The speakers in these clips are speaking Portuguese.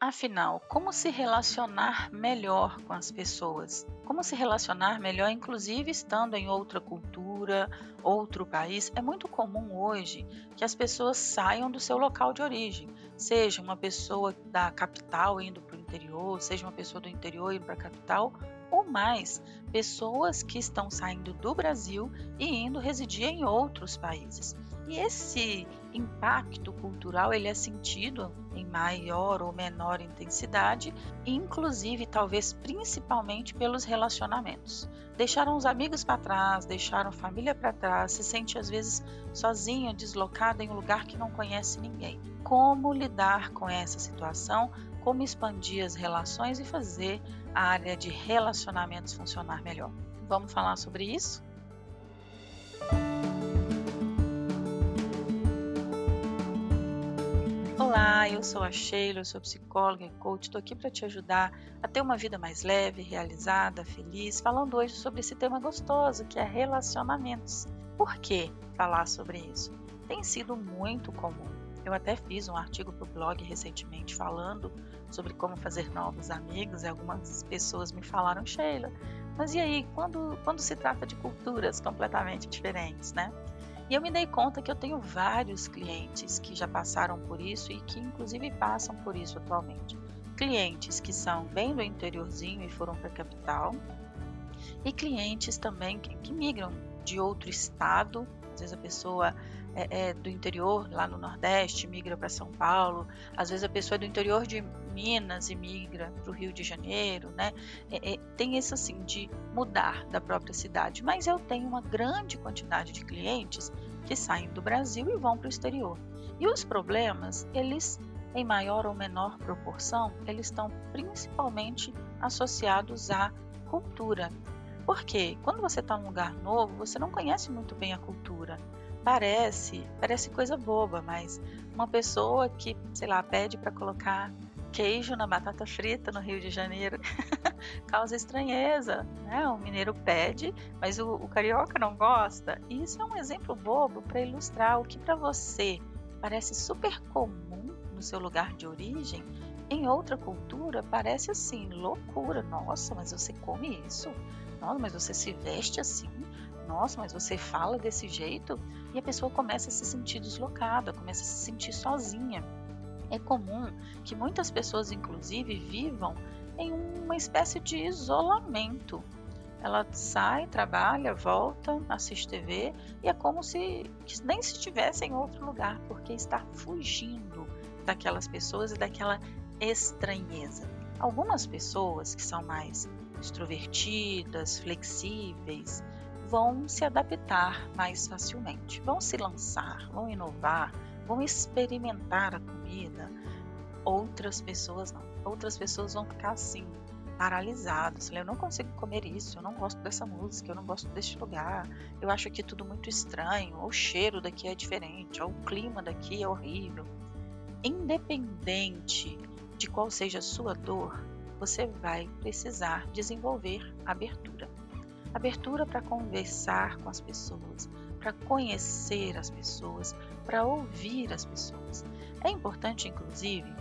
Afinal, como se relacionar melhor com as pessoas? Como se relacionar melhor, inclusive estando em outra cultura, outro país? É muito comum hoje que as pessoas saiam do seu local de origem, seja uma pessoa da capital indo para o interior, seja uma pessoa do interior indo para a capital, ou mais pessoas que estão saindo do Brasil e indo residir em outros países. E esse impacto cultural ele é sentido em maior ou menor intensidade, inclusive talvez principalmente pelos relacionamentos. Deixaram os amigos para trás, deixaram família para trás, se sente às vezes sozinho, deslocado em um lugar que não conhece ninguém. Como lidar com essa situação? Como expandir as relações e fazer a área de relacionamentos funcionar melhor? Vamos falar sobre isso? Olá, eu sou a Sheila, eu sou psicóloga e coach. Estou aqui para te ajudar a ter uma vida mais leve, realizada, feliz, falando hoje sobre esse tema gostoso que é relacionamentos. Por que falar sobre isso? Tem sido muito comum. Eu até fiz um artigo para o blog recentemente falando sobre como fazer novos amigos e algumas pessoas me falaram, Sheila, mas e aí, quando, quando se trata de culturas completamente diferentes, né? E eu me dei conta que eu tenho vários clientes que já passaram por isso e que inclusive passam por isso atualmente. Clientes que são bem do interiorzinho e foram para a capital, e clientes também que, que migram de outro estado. Às vezes a pessoa é, é, do interior, lá no Nordeste, migra para São Paulo. Às vezes a pessoa é do interior de Minas e migra para o Rio de Janeiro, né? É, é, tem isso assim de mudar da própria cidade. Mas eu tenho uma grande quantidade de clientes que saem do Brasil e vão para o exterior. E os problemas, eles em maior ou menor proporção, eles estão principalmente associados à cultura. Porque quando você está num lugar novo, você não conhece muito bem a cultura parece, parece coisa boba, mas uma pessoa que, sei lá, pede para colocar queijo na batata frita no Rio de Janeiro causa estranheza, né? O mineiro pede, mas o, o carioca não gosta. E isso é um exemplo bobo para ilustrar o que para você parece super comum no seu lugar de origem, em outra cultura parece assim, loucura. Nossa, mas você come isso? Nossa, mas você se veste assim? nossa, mas você fala desse jeito e a pessoa começa a se sentir deslocada, começa a se sentir sozinha. É comum que muitas pessoas, inclusive, vivam em uma espécie de isolamento. Ela sai, trabalha, volta, assiste TV e é como se nem se estivesse em outro lugar, porque está fugindo daquelas pessoas e daquela estranheza. Algumas pessoas que são mais extrovertidas, flexíveis, vão se adaptar mais facilmente, vão se lançar, vão inovar, vão experimentar a comida. Outras pessoas não. Outras pessoas vão ficar assim, paralisadas. Eu não consigo comer isso, eu não gosto dessa música, eu não gosto deste lugar, eu acho aqui tudo muito estranho, ou o cheiro daqui é diferente, ou o clima daqui é horrível. Independente de qual seja a sua dor, você vai precisar desenvolver abertura abertura para conversar com as pessoas, para conhecer as pessoas, para ouvir as pessoas. É importante, inclusive,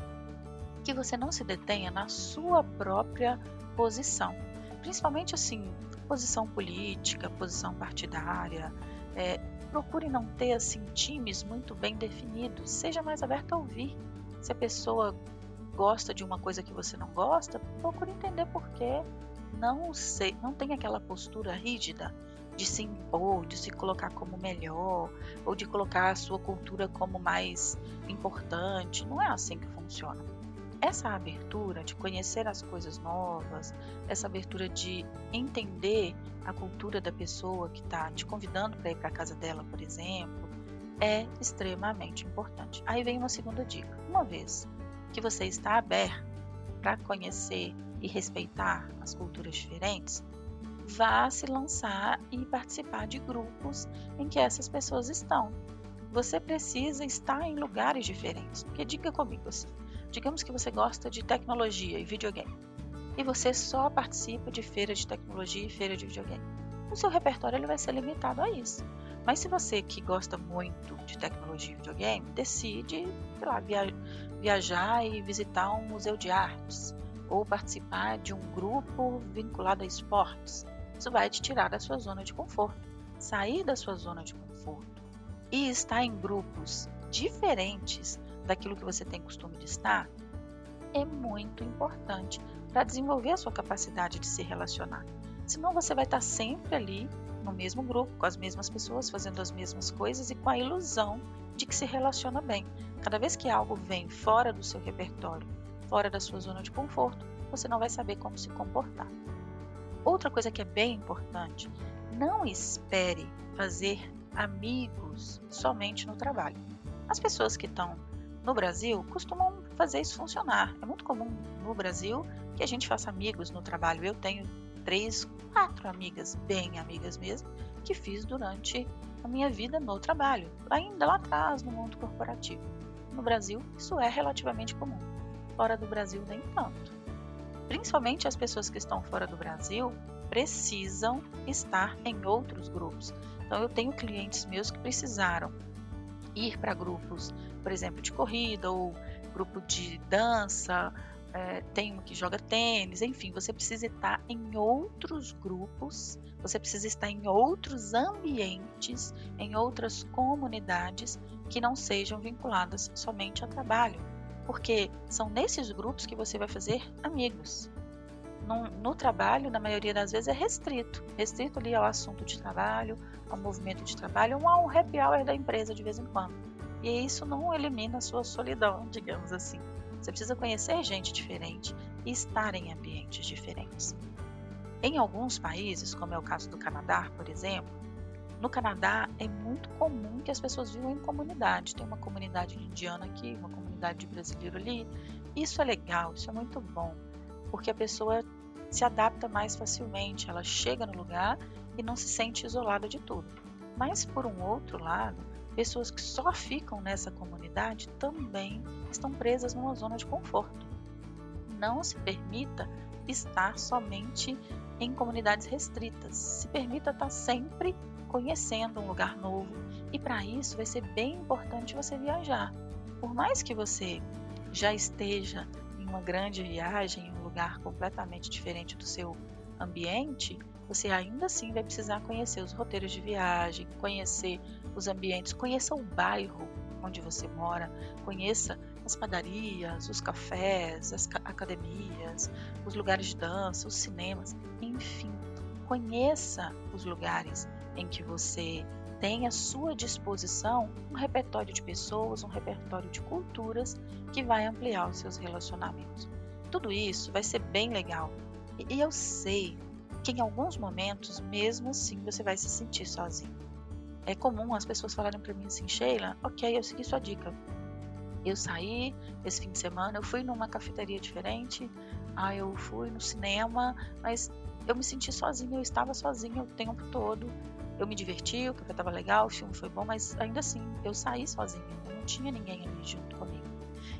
que você não se detenha na sua própria posição, principalmente assim, posição política, posição partidária. É, procure não ter assim times muito bem definidos. Seja mais aberto a ouvir. Se a pessoa gosta de uma coisa que você não gosta, procure entender por quê não não tem aquela postura rígida de se impor, de se colocar como melhor, ou de colocar a sua cultura como mais importante. Não é assim que funciona. Essa abertura de conhecer as coisas novas, essa abertura de entender a cultura da pessoa que está te convidando para ir para a casa dela, por exemplo, é extremamente importante. Aí vem uma segunda dica. Uma vez que você está aberto para conhecer e respeitar as culturas diferentes, vá se lançar e participar de grupos em que essas pessoas estão. Você precisa estar em lugares diferentes. Porque diga comigo assim, digamos que você gosta de tecnologia e videogame, e você só participa de feira de tecnologia e feira de videogame. O seu repertório ele vai ser limitado a isso. Mas se você que gosta muito de tecnologia e videogame, decide, sei lá, via viajar e visitar um museu de artes ou participar de um grupo vinculado a esportes, isso vai te tirar da sua zona de conforto. Sair da sua zona de conforto e estar em grupos diferentes daquilo que você tem costume de estar é muito importante para desenvolver a sua capacidade de se relacionar. Senão você vai estar sempre ali no mesmo grupo, com as mesmas pessoas, fazendo as mesmas coisas e com a ilusão de que se relaciona bem. Cada vez que algo vem fora do seu repertório, fora da sua zona de conforto, você não vai saber como se comportar. Outra coisa que é bem importante, não espere fazer amigos somente no trabalho. As pessoas que estão no Brasil costumam fazer isso funcionar. É muito comum no Brasil que a gente faça amigos no trabalho. Eu tenho três, quatro amigas, bem amigas mesmo, que fiz durante a minha vida no trabalho, ainda lá atrás no mundo corporativo. No Brasil, isso é relativamente comum. Fora do Brasil, nem tanto. Principalmente as pessoas que estão fora do Brasil precisam estar em outros grupos. Então, eu tenho clientes meus que precisaram ir para grupos, por exemplo, de corrida ou grupo de dança é, tem um que joga tênis, enfim, você precisa estar em outros grupos, você precisa estar em outros ambientes, em outras comunidades que não sejam vinculadas somente ao trabalho, porque são nesses grupos que você vai fazer amigos. No, no, trabalho, na maioria das vezes, é restrito. Restrito ali ao assunto de trabalho, ao movimento de trabalho, ou ao happy hour da empresa de vez em quando. E isso não elimina a sua solidão, digamos assim. Você precisa conhecer gente diferente e estar em ambientes diferentes. Em alguns países, como é o caso do Canadá, por exemplo, no Canadá é muito comum que as pessoas vivam em comunidade. Tem uma comunidade indiana aqui, uma comunidade de brasileiro ali. Isso é legal, isso é muito bom, porque a pessoa se adapta mais facilmente, ela chega no lugar e não se sente isolada de tudo. Mas por um outro lado, pessoas que só ficam nessa comunidade também estão presas numa zona de conforto. Não se permita estar somente em comunidades restritas. Se permita estar sempre conhecendo um lugar novo. E para isso vai ser bem importante você viajar. Por mais que você já esteja em uma grande viagem, em um lugar completamente diferente do seu ambiente, você ainda assim vai precisar conhecer os roteiros de viagem, conhecer os ambientes, conheça o bairro onde você mora, conheça as padarias, os cafés, as academias, os lugares de dança, os cinemas, enfim, conheça os lugares em que você tem à sua disposição um repertório de pessoas, um repertório de culturas que vai ampliar os seus relacionamentos. Tudo isso vai ser bem legal. E eu sei que em alguns momentos, mesmo assim, você vai se sentir sozinho. É comum as pessoas falarem para mim assim, Sheila, ok, eu segui sua dica. Eu saí esse fim de semana, eu fui numa cafeteria diferente, ah, eu fui no cinema, mas eu me senti sozinha, eu estava sozinha o tempo todo. Eu me diverti, o café estava legal, o filme foi bom, mas ainda assim, eu saí sozinha, não tinha ninguém ali junto comigo.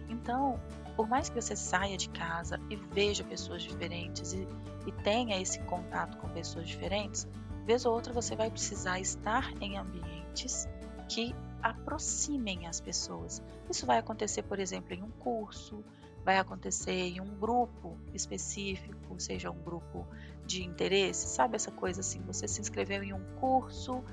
Então, por mais que você saia de casa e veja pessoas diferentes e, e tenha esse contato com pessoas diferentes, vez ou outra você vai precisar estar em ambientes que aproximem as pessoas. Isso vai acontecer, por exemplo, em um curso, vai acontecer em um grupo específico, seja um grupo de interesse, sabe essa coisa assim? Você se inscreveu em um curso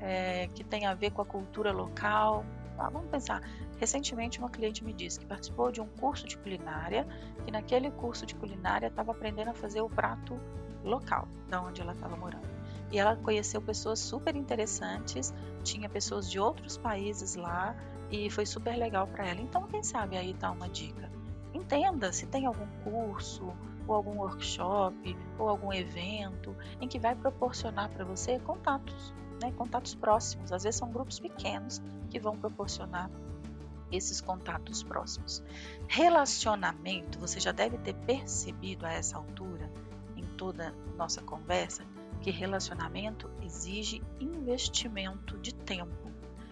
é, que tem a ver com a cultura local, ah, vamos pensar. Recentemente, uma cliente me disse que participou de um curso de culinária, que naquele curso de culinária estava aprendendo a fazer o prato local, da onde ela estava morando. E ela conheceu pessoas super interessantes, tinha pessoas de outros países lá e foi super legal para ela. Então, quem sabe aí tá uma dica. Entenda se tem algum curso, ou algum workshop, ou algum evento em que vai proporcionar para você contatos né, contatos próximos. Às vezes são grupos pequenos que vão proporcionar esses contatos próximos. Relacionamento, você já deve ter percebido a essa altura, em toda nossa conversa, que relacionamento exige investimento de tempo.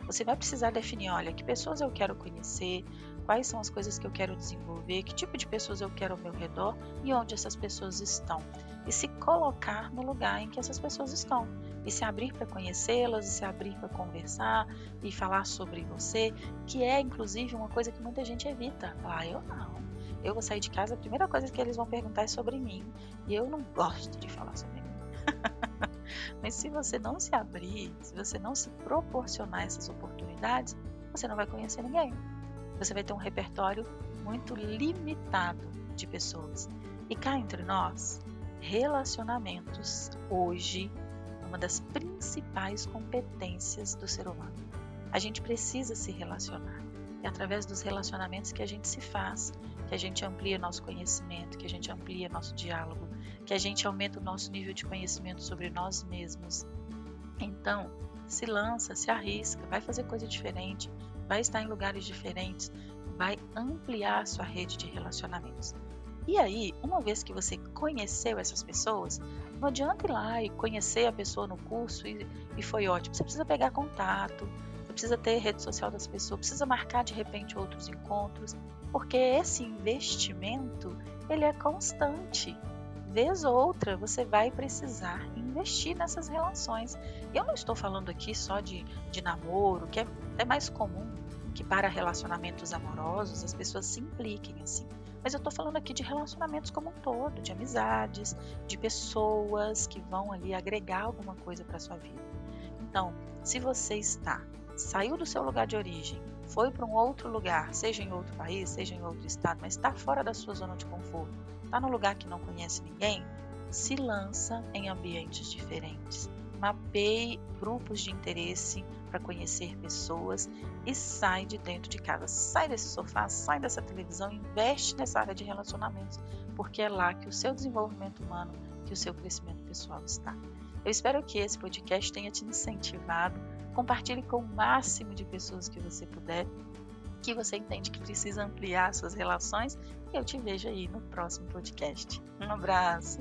Você vai precisar definir, olha, que pessoas eu quero conhecer, quais são as coisas que eu quero desenvolver, que tipo de pessoas eu quero ao meu redor e onde essas pessoas estão. E se colocar no lugar em que essas pessoas estão e se abrir para conhecê-las, e se abrir para conversar e falar sobre você, que é inclusive uma coisa que muita gente evita. Ah, eu não. Eu vou sair de casa, a primeira coisa que eles vão perguntar é sobre mim, e eu não gosto de falar sobre mim. Mas se você não se abrir, se você não se proporcionar essas oportunidades, você não vai conhecer ninguém. Você vai ter um repertório muito limitado de pessoas. E cá entre nós, relacionamentos hoje é uma das principais competências do ser humano. A gente precisa se relacionar. É através dos relacionamentos que a gente se faz, que a gente amplia nosso conhecimento, que a gente amplia nosso diálogo, que a gente aumenta o nosso nível de conhecimento sobre nós mesmos. Então, se lança, se arrisca, vai fazer coisa diferente, vai estar em lugares diferentes, vai ampliar sua rede de relacionamentos. E aí, uma vez que você conheceu essas pessoas, não adianta ir lá e conhecer a pessoa no curso e, e foi ótimo. Você precisa pegar contato, você precisa ter rede social das pessoas, precisa marcar de repente outros encontros, porque esse investimento ele é constante. Vez ou outra você vai precisar investir nessas relações. Eu não estou falando aqui só de, de namoro, que é, é mais comum que para relacionamentos amorosos as pessoas se impliquem assim. Mas eu estou falando aqui de relacionamentos como um todo, de amizades, de pessoas que vão ali agregar alguma coisa para sua vida. Então, se você está saiu do seu lugar de origem, foi para um outro lugar, seja em outro país, seja em outro estado, mas está fora da sua zona de conforto, está num lugar que não conhece ninguém, se lança em ambientes diferentes. Mapeie grupos de interesse para conhecer pessoas e sai de dentro de casa. Sai desse sofá, sai dessa televisão, investe nessa área de relacionamentos, porque é lá que o seu desenvolvimento humano, que o seu crescimento pessoal está. Eu espero que esse podcast tenha te incentivado. Compartilhe com o máximo de pessoas que você puder, que você entende que precisa ampliar suas relações. E eu te vejo aí no próximo podcast. Um abraço!